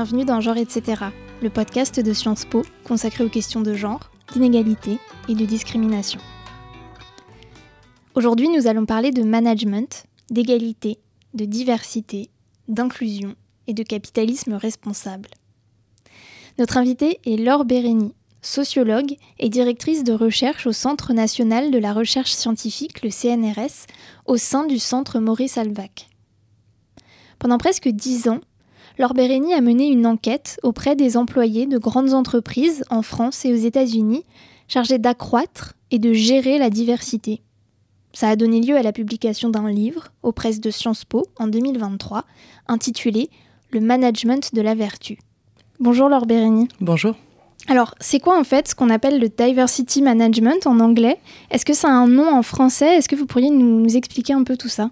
bienvenue dans Genre etc., le podcast de Sciences Po consacré aux questions de genre, d'inégalité et de discrimination. Aujourd'hui, nous allons parler de management, d'égalité, de diversité, d'inclusion et de capitalisme responsable. Notre invitée est Laure Bérény, sociologue et directrice de recherche au Centre national de la recherche scientifique, le CNRS, au sein du Centre Maurice Alvac. Pendant presque dix ans, Laure Bérény a mené une enquête auprès des employés de grandes entreprises en France et aux États-Unis, chargée d'accroître et de gérer la diversité. Ça a donné lieu à la publication d'un livre aux presses de Sciences Po en 2023, intitulé Le management de la vertu. Bonjour Laure Bérény. Bonjour. Alors, c'est quoi en fait ce qu'on appelle le diversity management en anglais? Est-ce que ça a un nom en français? Est-ce que vous pourriez nous expliquer un peu tout ça?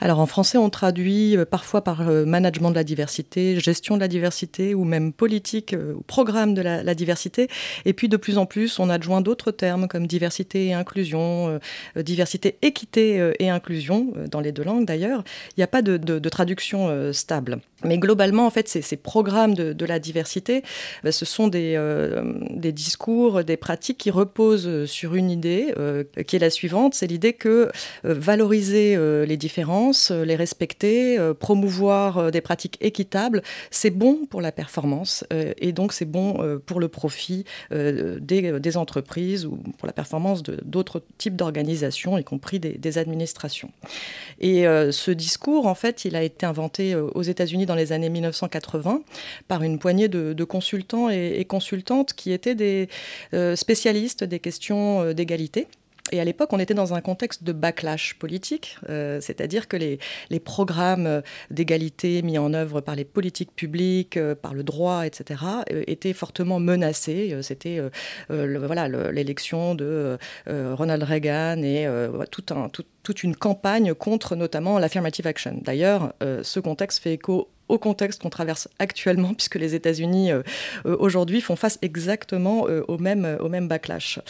Alors en français, on traduit euh, parfois par euh, management de la diversité, gestion de la diversité ou même politique euh, ou programme de la, diversité. Et puis de plus en plus, on adjoint d'autres termes comme diversité et inclusion, diversité, équité et inclusion, dans les deux langues d'ailleurs. Il n'y a pas de, traduction stable. Mais globalement, en fait, ces, programmes de, la diversité, ce sont des, des, discours, des pratiques qui reposent sur une idée qui est la suivante, c'est l'idée que valoriser les différences, euh, les respecter, euh, promouvoir euh, des pratiques équitables, c'est bon pour la performance et donc c'est bon pour le profit des, entreprises ou pour la performance d'autres types d'organisations, y compris des, administrations. Et ce discours, en fait, il a été inventé aux États-Unis dans les années 1980 par une poignée de, consultants et, consultantes qui étaient des spécialistes des questions d'égalité et à l'époque, on était dans un contexte de backlash politique, euh, c'est-à-dire que les, programmes d'égalité mis en œuvre par les politiques publiques, euh, par le droit, etc., euh, étaient fortement menacés. C'était voilà l'élection de Ronald Reagan et toute une campagne contre notamment l'affirmative action. D'ailleurs, ce contexte fait écho au contexte qu'on traverse actuellement, puisque les États-Unis euh, euh, aujourd'hui font face exactement euh, au, même, au même backlash.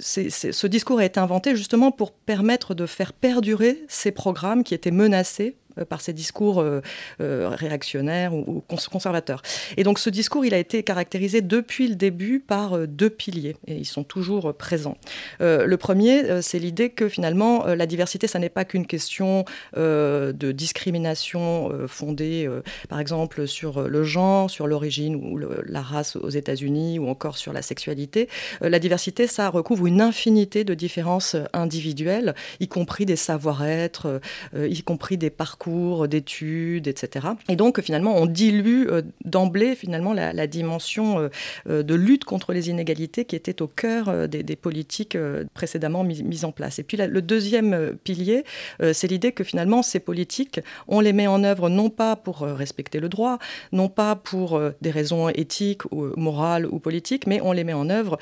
ce discours a été inventé justement pour permettre de faire perdurer ces programmes qui étaient menacés par ces discours euh, euh, réactionnaires ou, conservateurs. Et donc ce discours, il a été caractérisé depuis le début par deux piliers, et ils sont toujours présents. le premier, c'est l'idée que finalement, la diversité, ça n'est pas qu'une question de discrimination fondée, par exemple, sur le genre, sur l'origine ou la race aux États-Unis, ou encore sur la sexualité. la diversité, ça recouvre une infinité de différences individuelles, y compris des savoir-être, y compris des parcours d'études, etc. Et donc finalement, on dilue euh, d'emblée finalement la, dimension euh, euh, de lutte contre les inégalités qui était au cœur des, politiques précédemment mises en place. Et puis le deuxième pilier, c'est l'idée que finalement ces politiques, on les met en œuvre non pas pour respecter le droit, non pas pour des raisons éthiques ou morales ou politiques, mais on les met en œuvre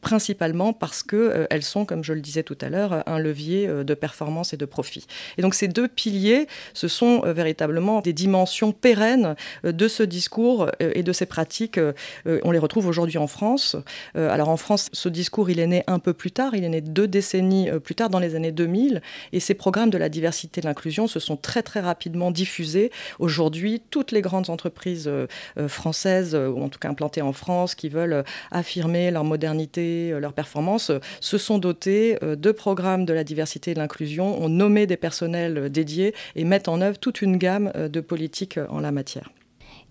principalement parce que elles sont, comme je le disais tout à l'heure, un levier de performance et de profit. Et donc ces deux piliers ce sont euh, véritablement des dimensions pérennes euh, de ce discours euh, et de ces pratiques. on les retrouve aujourd'hui en France. alors en France, ce discours, il est né un peu plus tard, il est né deux décennies plus tard, dans les années 2000, et ces programmes de la diversité et de l'inclusion se sont très très rapidement diffusés. Aujourd'hui, toutes les grandes entreprises françaises, ou en tout cas implantées en France, qui veulent affirmer leur modernité, leur performance, se sont dotées de programmes de la diversité et de l'inclusion, ont nommé des personnels dédiés et mettent en œuvre toute une gamme euh, de politiques euh, en la matière.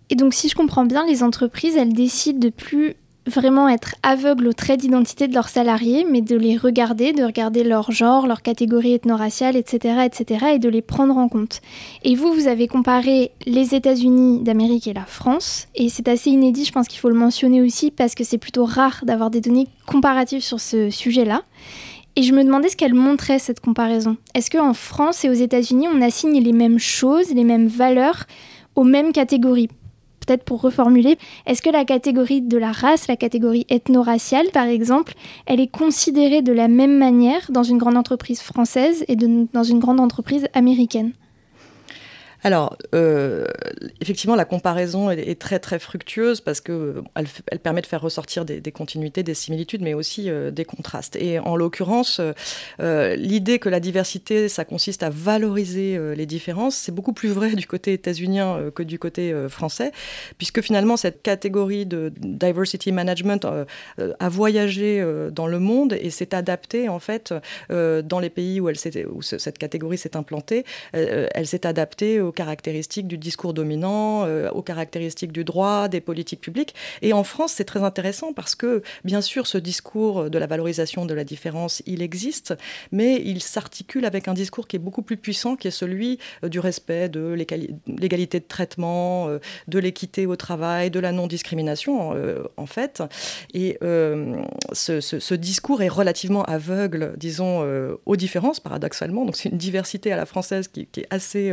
Et donc, si je comprends bien, les entreprises, elles décident de plus vraiment être aveugles aux traits d'identité de leurs salariés, mais de les regarder, de regarder leur genre, leur catégorie ethno-raciale, etc., etc., et de les prendre en compte. Et vous, vous avez comparé les États-Unis d'Amérique et la France, et c'est assez inédit, je pense qu'il faut le mentionner aussi, parce que c'est plutôt rare d'avoir des données comparatives sur ce sujet-là. Et je me demandais ce qu'elle montrait, cette comparaison. Est-ce qu'en France et aux États-Unis, on assigne les mêmes choses, les mêmes valeurs aux mêmes catégories? Peut-être pour reformuler, est-ce que la catégorie de la race, la catégorie ethno-raciale par exemple, elle est considérée de la même manière dans une grande entreprise française et dans une grande entreprise américaine? Alors, euh, effectivement, la comparaison est, très très fructueuse parce que elle, elle permet de faire ressortir des, continuités, des similitudes, mais aussi euh, des contrastes. Et en l'occurrence, euh, l'idée que la diversité, ça consiste à valoriser les différences, c'est beaucoup plus vrai du côté états-unien que du côté français, puisque finalement cette catégorie de diversity management a voyagé dans le monde et s'est adaptée en fait dans les pays où, où cette catégorie s'est implantée. elle s'est adaptée aux caractéristiques du discours dominant, euh, aux caractéristiques du droit, des politiques publiques. Et en France, c'est très intéressant parce que, bien sûr, ce discours de la valorisation de la différence, il existe, mais il s'articule avec un discours qui est beaucoup plus puissant, qui est celui euh, du respect de l'égalité de traitement, euh, de l'équité au travail, de la non-discrimination, en fait. Et ce, discours est relativement aveugle, disons, aux différences, paradoxalement. Donc c'est une diversité à la française qui, est assez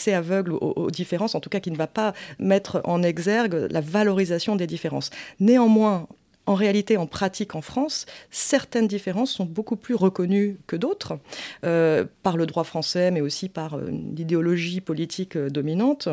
assez aveugle aux, différences, en tout cas qui ne va pas mettre en exergue la valorisation des différences. Néanmoins, en réalité, en pratique en France, certaines différences sont beaucoup plus reconnues que d'autres, euh, par le droit français, mais aussi par l'idéologie politique euh, dominante.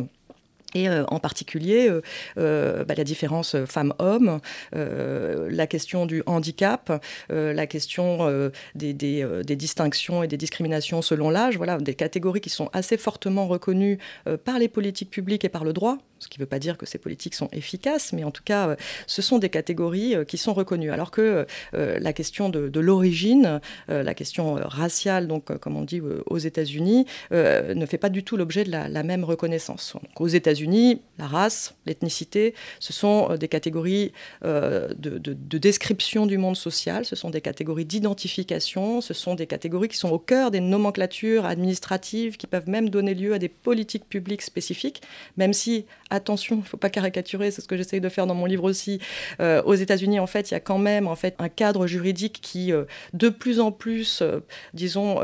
Et euh, en particulier, euh, euh, bah, la différence femmes-hommes, la question du handicap, la question des, des, distinctions et des discriminations selon l'âge, voilà, des catégories qui sont assez fortement reconnues par les politiques publiques et par le droit, ce qui ne veut pas dire que ces politiques sont efficaces, mais en tout cas, ce sont des catégories qui sont reconnues. Alors que la question de, l'origine, la question raciale, donc comme on dit aux États-Unis, ne fait pas du tout l'objet de la, même reconnaissance. Aux États-Unis, la race, l'ethnicité, ce sont euh, des catégories euh, de, description du monde social, ce sont des catégories d'identification, ce sont des catégories qui sont au cœur des nomenclatures administratives, qui peuvent même donner lieu à des politiques publiques spécifiques, même si, attention, il ne faut pas caricaturer, c'est ce que j'essaye de faire dans mon livre aussi, euh, aux États-Unis, en fait, il y a quand même en fait, un cadre juridique qui, de plus en plus, disons,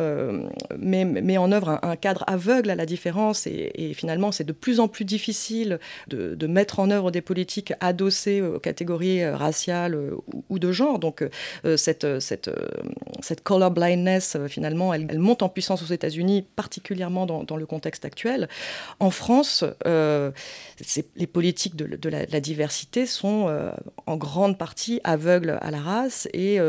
met, en œuvre un, cadre aveugle à la différence, et, finalement, c'est de plus en plus difficile de, mettre en œuvre des politiques adossées aux catégories euh, raciales euh, ou, de genre. Donc euh, cette, cette, cette color blindness, finalement, elle, monte en puissance aux États-Unis, particulièrement dans, le contexte actuel. En France, les politiques de, la, diversité sont en grande partie aveugles à la race et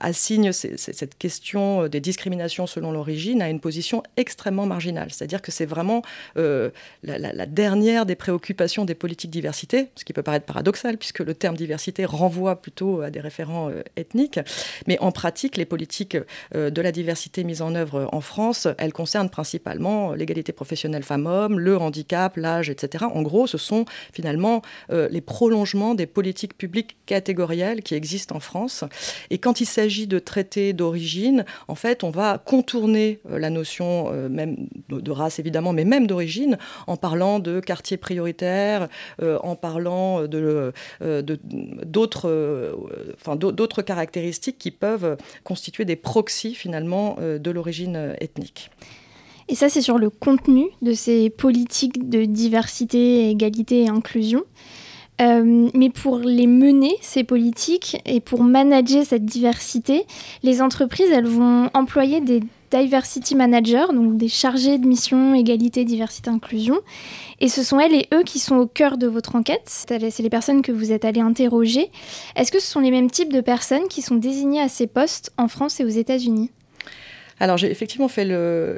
assignent cette question des discriminations selon l'origine à une position extrêmement marginale. C'est-à-dire que c'est vraiment la, la, dernière des préoccupations des politiques diversité, ce qui peut paraître paradoxal puisque le terme diversité renvoie plutôt à des référents euh, ethniques. Mais en pratique, les politiques euh, de la diversité mises en œuvre en France, elles concernent principalement l'égalité professionnelle femmes-hommes, le handicap, l'âge, etc. En gros, ce sont finalement euh, les prolongements des politiques publiques catégorielles qui existent en France. Et quand il s'agit de traités d'origine, en fait, on va contourner la notion même de race évidemment, mais même d'origine en parlant de quartiers prioritaires, euh, en parlant de, euh, d'autres, euh, enfin, d'autres caractéristiques qui peuvent constituer des proxys finalement de l'origine ethnique. Et ça, c'est sur le contenu de ces politiques de diversité, égalité et inclusion. mais pour les mener, ces politiques, et pour manager cette diversité, les entreprises, elles vont employer des diversity managers, donc des chargés de mission égalité, diversité, inclusion. Et ce sont elles et eux qui sont au cœur de votre enquête. C'est les personnes que vous êtes allés interroger. Est-ce que ce sont les mêmes types de personnes qui sont désignées à ces postes en France et aux États-Unis? Alors j'ai effectivement fait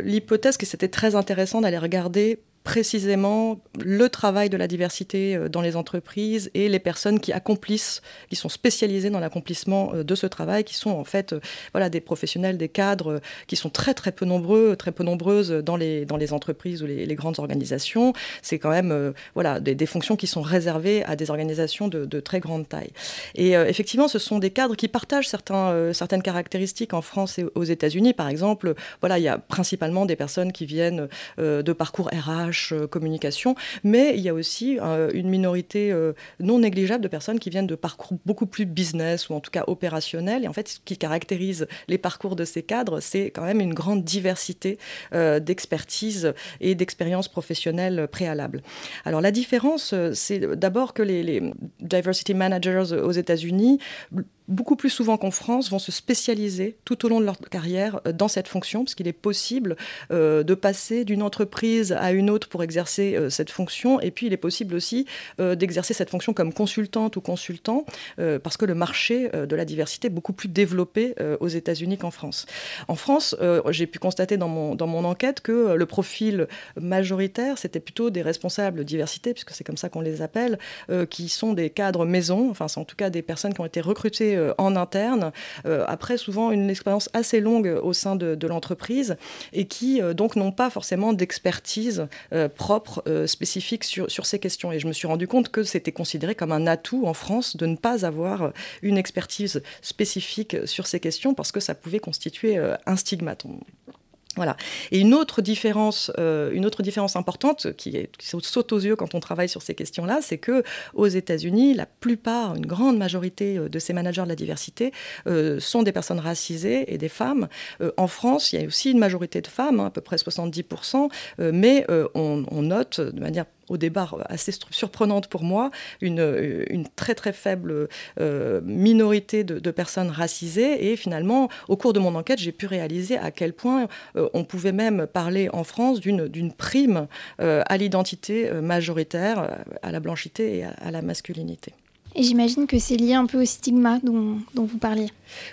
l'hypothèse que c'était très intéressant d'aller regarder précisément le travail de la diversité euh, dans les entreprises et les personnes qui accomplissent, qui sont spécialisées dans l'accomplissement euh, de ce travail, qui sont en fait euh, voilà, des professionnels, des cadres qui sont très très peu nombreux, très peu nombreuses dans les, dans les entreprises ou les, grandes organisations. C'est quand même voilà, des, fonctions qui sont réservées à des organisations de, très grande taille. Et effectivement, ce sont des cadres qui partagent certains, certaines caractéristiques en France et aux États-Unis. Par exemple, voilà, il y a principalement des personnes qui viennent de parcours RH, euh, communication, mais il y a aussi euh, une minorité euh, non négligeable de personnes qui viennent de parcours beaucoup plus business ou en tout cas opérationnels. Et en fait, ce qui caractérise les parcours de ces cadres, c'est quand même une grande diversité d'expertise et d'expériences professionnelles préalables. Alors la différence, c'est d'abord que les, les diversity managers aux États-Unis beaucoup plus souvent qu'en France, vont se spécialiser tout au long de leur carrière dans cette fonction, parce qu'il est possible de passer d'une entreprise à une autre pour exercer cette fonction, et puis il est possible aussi d'exercer cette fonction comme consultante ou consultant, parce que le marché de la diversité est beaucoup plus développé aux États-Unis qu'en France. En France, j'ai pu constater dans mon, dans mon enquête que le profil majoritaire, c'était plutôt des responsables diversité, puisque c'est comme ça qu'on les appelle, euh, qui sont des cadres maison, enfin c'est en tout cas des personnes qui ont été recrutées euh, en interne, euh, après souvent une expérience assez longue au sein de, l'entreprise, et qui donc n'ont pas forcément d'expertise propre, spécifique sur, sur ces questions. Et je me suis rendu compte que c'était considéré comme un atout en France de ne pas avoir une expertise spécifique sur ces questions, parce que ça pouvait constituer un stigmate. Voilà. Et une autre différence, euh, importante qui, saute aux yeux quand on travaille sur ces questions-là, c'est que aux États-Unis, la plupart, une grande majorité euh, de ces managers de la diversité euh, sont des personnes racisées et des femmes. en France, il y a aussi une majorité de femmes, hein, à peu près 70%, mais on, note de manière au départ assez surprenante pour moi, une, euh, très très faible euh, minorité de, personnes racisées. Et finalement, au cours de mon enquête, j'ai pu réaliser à quel point euh, on pouvait même parler en France d'une prime à l'identité majoritaire, à la blanchité et à la masculinité. Et j'imagine que c'est lié un peu au stigma dont, vous parliez.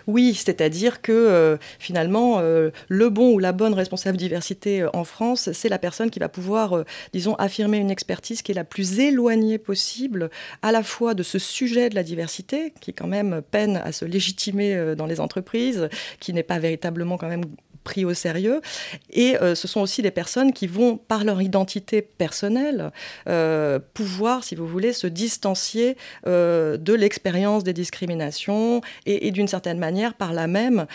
Oui, c'est-à-dire que euh, finalement, euh, le bon ou la bonne responsable diversité euh, en France, c'est la personne qui va pouvoir, disons, affirmer une expertise qui est la plus éloignée possible, à la fois de ce sujet de la diversité, qui quand même peine à se légitimer dans les entreprises, qui n'est pas véritablement quand même pris au sérieux. Et euh, ce sont aussi des personnes qui vont, par leur identité personnelle, euh, pouvoir, si vous voulez, se distancier euh, de l'expérience des discriminations et, d'une certaine manière, par là même,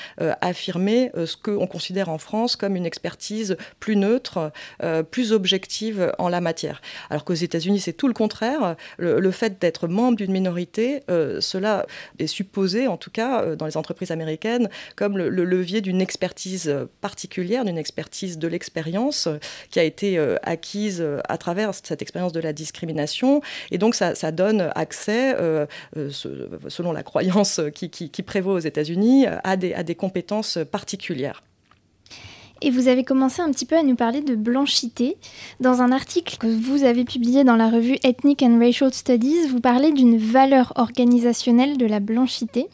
affirmer ce qu'on considère en France comme une expertise plus neutre, plus objective en la matière. Alors qu'aux États-Unis, c'est tout le contraire. Le, fait d'être membre d'une minorité, cela est supposé, en tout cas, dans les entreprises américaines, comme le levier d'une expertise particulière, d'une expertise de l'expérience euh, qui a été euh, acquise euh, à travers cette expérience de la discrimination. Et donc ça, donne accès, selon la croyance qui, prévaut aux États-Unis, à des, à des compétences particulières. Et vous avez commencé un petit peu à nous parler de blanchité. Dans un article que vous avez publié dans la revue Ethnic and Racial Studies, vous parlez d'une valeur organisationnelle de la blanchité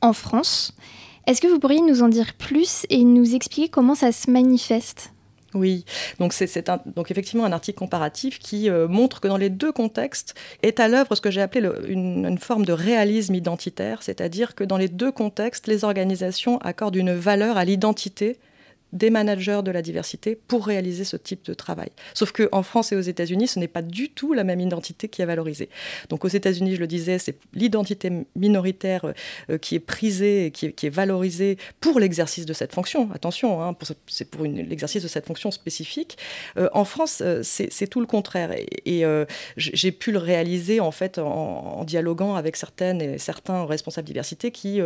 en France. Est-ce que vous pourriez nous en dire plus et nous expliquer comment ça se manifeste? Oui, donc c'est donc effectivement un article comparatif qui euh, montre que dans les deux contextes est à l'œuvre ce que j'ai appelé une, une, forme de réalisme identitaire, c'est-à-dire que dans les deux contextes, les organisations accordent une valeur à l'identité des managers de la diversité pour réaliser ce type de travail. Sauf qu'en France et aux États-Unis, ce n'est pas du tout la même identité qui est valorisée. Donc aux États-Unis, je le disais, c'est l'identité minoritaire euh, qui est prisée et qui est, valorisée pour l'exercice de cette fonction. Attention, hein, c'est pour l'exercice de cette fonction spécifique. Euh, en France, euh, c'est tout le contraire. Et, j'ai pu le réaliser en fait en, dialoguant avec certaines et certains responsables diversité qui,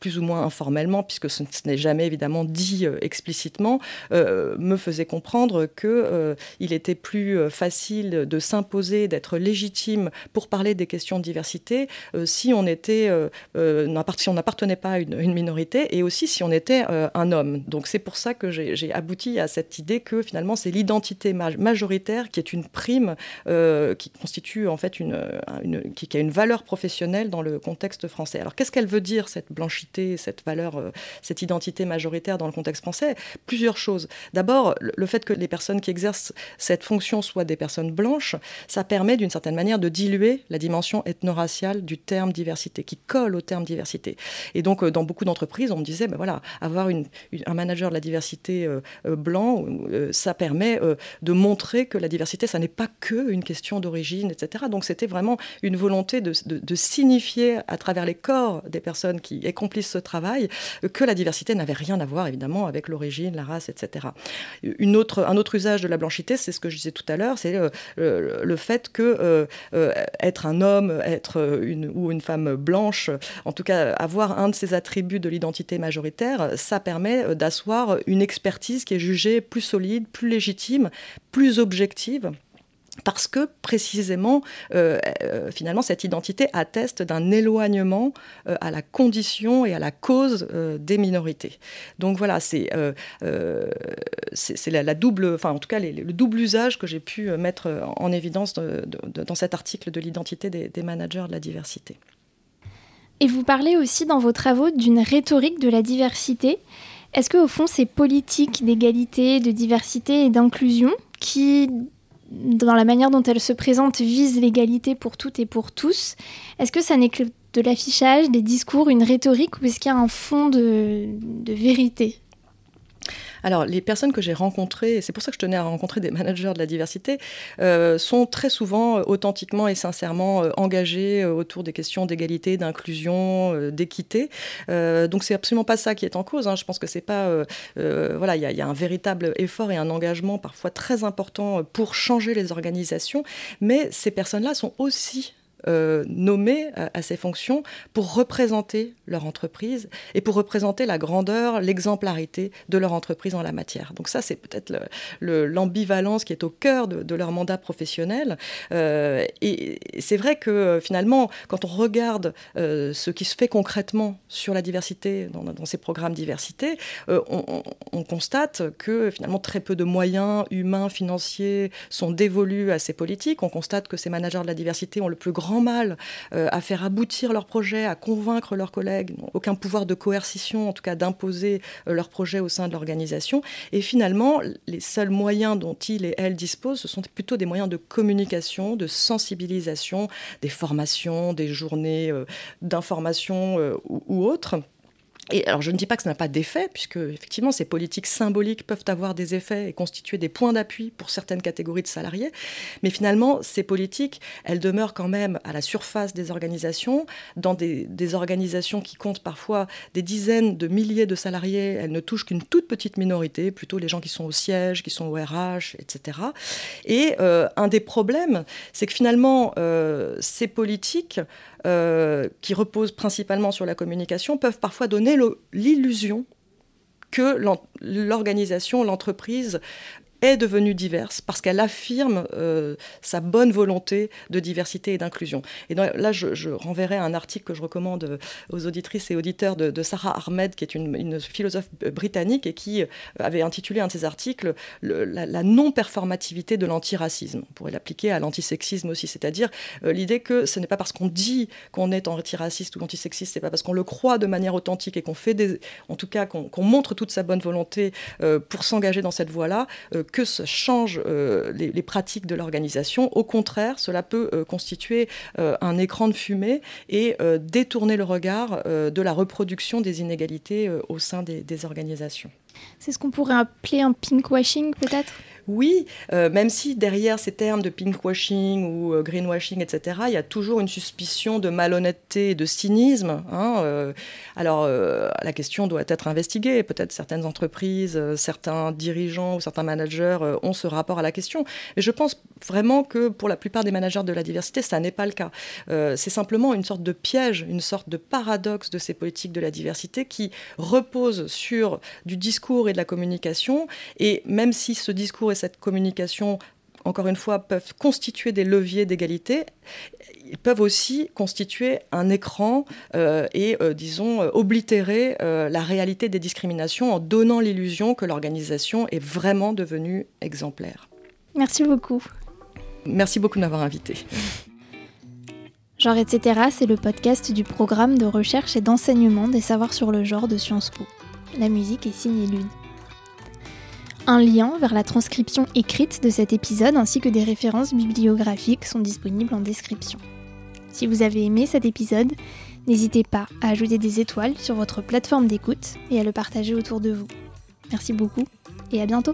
plus ou moins informellement, puisque ce n'est jamais évidemment dit explicitement, euh, me faisait comprendre qu'il euh, était plus euh, facile de s'imposer, d'être légitime pour parler des questions de diversité si on était, si on n'appartenait pas à une, minorité et aussi si on était un homme. Donc c'est pour ça que j'ai abouti à cette idée que finalement c'est l'identité majoritaire qui est une prime qui constitue en fait une, qui, a une valeur professionnelle dans le contexte français. Alors qu'est-ce qu'elle veut dire cette blanchité, cette valeur, cette identité majoritaire dans le contexte français? Plusieurs choses. D'abord, le fait que les personnes qui exercent cette fonction soient des personnes blanches, ça permet d'une certaine manière de diluer la dimension ethno-raciale du terme diversité, qui colle au terme diversité. Et donc, euh, dans beaucoup d'entreprises, on me disait, ben voilà, avoir un manager de la diversité euh, euh, blanc, ça permet de montrer que la diversité, ça n'est pas que une question d'origine, etc. Donc, c'était vraiment une volonté de, signifier à travers les corps des personnes qui accomplissent ce travail que la diversité n'avait rien à voir, évidemment, avec l'origine la race, etc. Une autre, un autre usage de la blanchité, c'est ce que je disais tout à l'heure, c'est le, le, fait que euh, euh, être un homme, être une, ou une femme blanche, en tout cas avoir un de ces attributs de l'identité majoritaire, ça permet d'asseoir une expertise qui est jugée plus solide, plus légitime, plus objective parce que précisément, euh, euh, finalement, cette identité atteste d'un éloignement euh, à la condition et à la cause des minorités. Donc voilà, c'est la, double, enfin en tout cas le double usage que j'ai pu mettre en évidence dans cet article de l'identité des, des managers de la diversité. Et vous parlez aussi dans vos travaux d'une rhétorique de la diversité. Est-ce que au fond ces politiques d'égalité, de diversité et d'inclusion qui dans la manière dont elle se présente, vise l'égalité pour toutes et pour tous. Est-ce que ça n'est que de l'affichage, des discours, une rhétorique, ou est-ce qu'il y a un fond de, de vérité? Alors, les personnes que j'ai rencontrées, c'est pour ça que je tenais à rencontrer des managers de la diversité, euh, sont très souvent euh, authentiquement et sincèrement euh, engagées autour des questions d'égalité, d'inclusion, d'équité. donc, c'est absolument pas ça qui est en cause. Hein. Je pense que c'est pas. voilà, il y, a un véritable effort et un engagement parfois très important pour changer les organisations, mais ces personnes-là sont aussi euh, nommés à, ces fonctions pour représenter leur entreprise et pour représenter la grandeur, l'exemplarité de leur entreprise en la matière. Donc ça, c'est peut-être l'ambivalence qui est au cœur de, leur mandat professionnel. Euh, et c'est vrai que finalement, quand on regarde euh, ce qui se fait concrètement sur la diversité dans, ces programmes diversité, on, on, constate que finalement très peu de moyens humains, financiers sont dévolus à ces politiques. On constate que ces managers de la diversité ont le plus grand grand mal euh, à faire aboutir leur projet, à convaincre leurs collègues, aucun pouvoir de coercition, en tout cas d'imposer euh, leur projet au sein de l'organisation. Et finalement, les seuls moyens dont ils et elles disposent, ce sont plutôt des moyens de communication, de sensibilisation, des formations, des journées euh, d'information ou autres. Et alors, je ne dis pas que ça n'a pas d'effet, puisque effectivement, ces politiques symboliques peuvent avoir des effets et constituer des points d'appui pour certaines catégories de salariés. Mais finalement, ces politiques, elles demeurent quand même à la surface des organisations, dans des, des organisations qui comptent parfois des dizaines de milliers de salariés. Elles ne touchent qu'une toute petite minorité, plutôt les gens qui sont au siège, qui sont au RH, etc. Et euh, un des problèmes, c'est que finalement, euh, ces politiques euh, qui reposent principalement sur la communication, peuvent parfois donner l'illusion que l'organisation, l'entreprise est devenue diverse parce qu'elle affirme euh, sa bonne volonté de diversité et d'inclusion. Et là, je, renverrai un article que je recommande euh, aux auditrices et auditeurs de, Sarah Ahmed, qui est une, philosophe britannique et qui euh, avait intitulé un de ses articles la, non-performativité de l'antiracisme. On pourrait l'appliquer à l'antisexisme aussi, c'est-à-dire l'idée que ce n'est pas parce qu'on dit qu'on est antiraciste ou antisexiste, c'est pas parce qu'on le croit de manière authentique et qu'on fait des, en tout cas qu'on montre toute sa bonne volonté pour s'engager dans cette voie-là que ça change euh, les, pratiques de l'organisation. Au contraire, cela peut euh, constituer euh, un écran de fumée et détourner le regard de la reproduction des inégalités au sein des organisations. C'est ce qu'on pourrait appeler un pinkwashing peut-être? Oui, euh, même si derrière ces termes de pinkwashing ou euh, greenwashing, etc., il y a toujours une suspicion de malhonnêteté et de cynisme. Hein, euh, alors, la question doit être investiguée. Peut-être certaines entreprises, certains dirigeants ou certains managers ont ce rapport à la question. Mais je pense vraiment que pour la plupart des managers de la diversité, ça n'est pas le cas. C'est simplement une sorte de piège, une sorte de paradoxe de ces politiques de la diversité qui repose sur du discours et de la communication. Et même si ce discours cette communication encore une fois, peuvent constituer des leviers d'égalité, ils peuvent aussi constituer un écran euh, et, euh, disons, euh, oblitérer la réalité des discriminations en donnant l'illusion que l'organisation est vraiment devenue exemplaire. Merci beaucoup. Merci beaucoup de m'avoir invité. Genre etc., c'est le podcast du programme de recherche et d'enseignement des savoirs sur le genre de Sciences Po. La musique est signée Lune. Un lien vers la transcription écrite de cet épisode ainsi que des références bibliographiques sont disponibles en description. Si vous avez aimé cet épisode, n'hésitez pas à ajouter des étoiles sur votre plateforme d'écoute et à le partager autour de vous. Merci beaucoup et à bientôt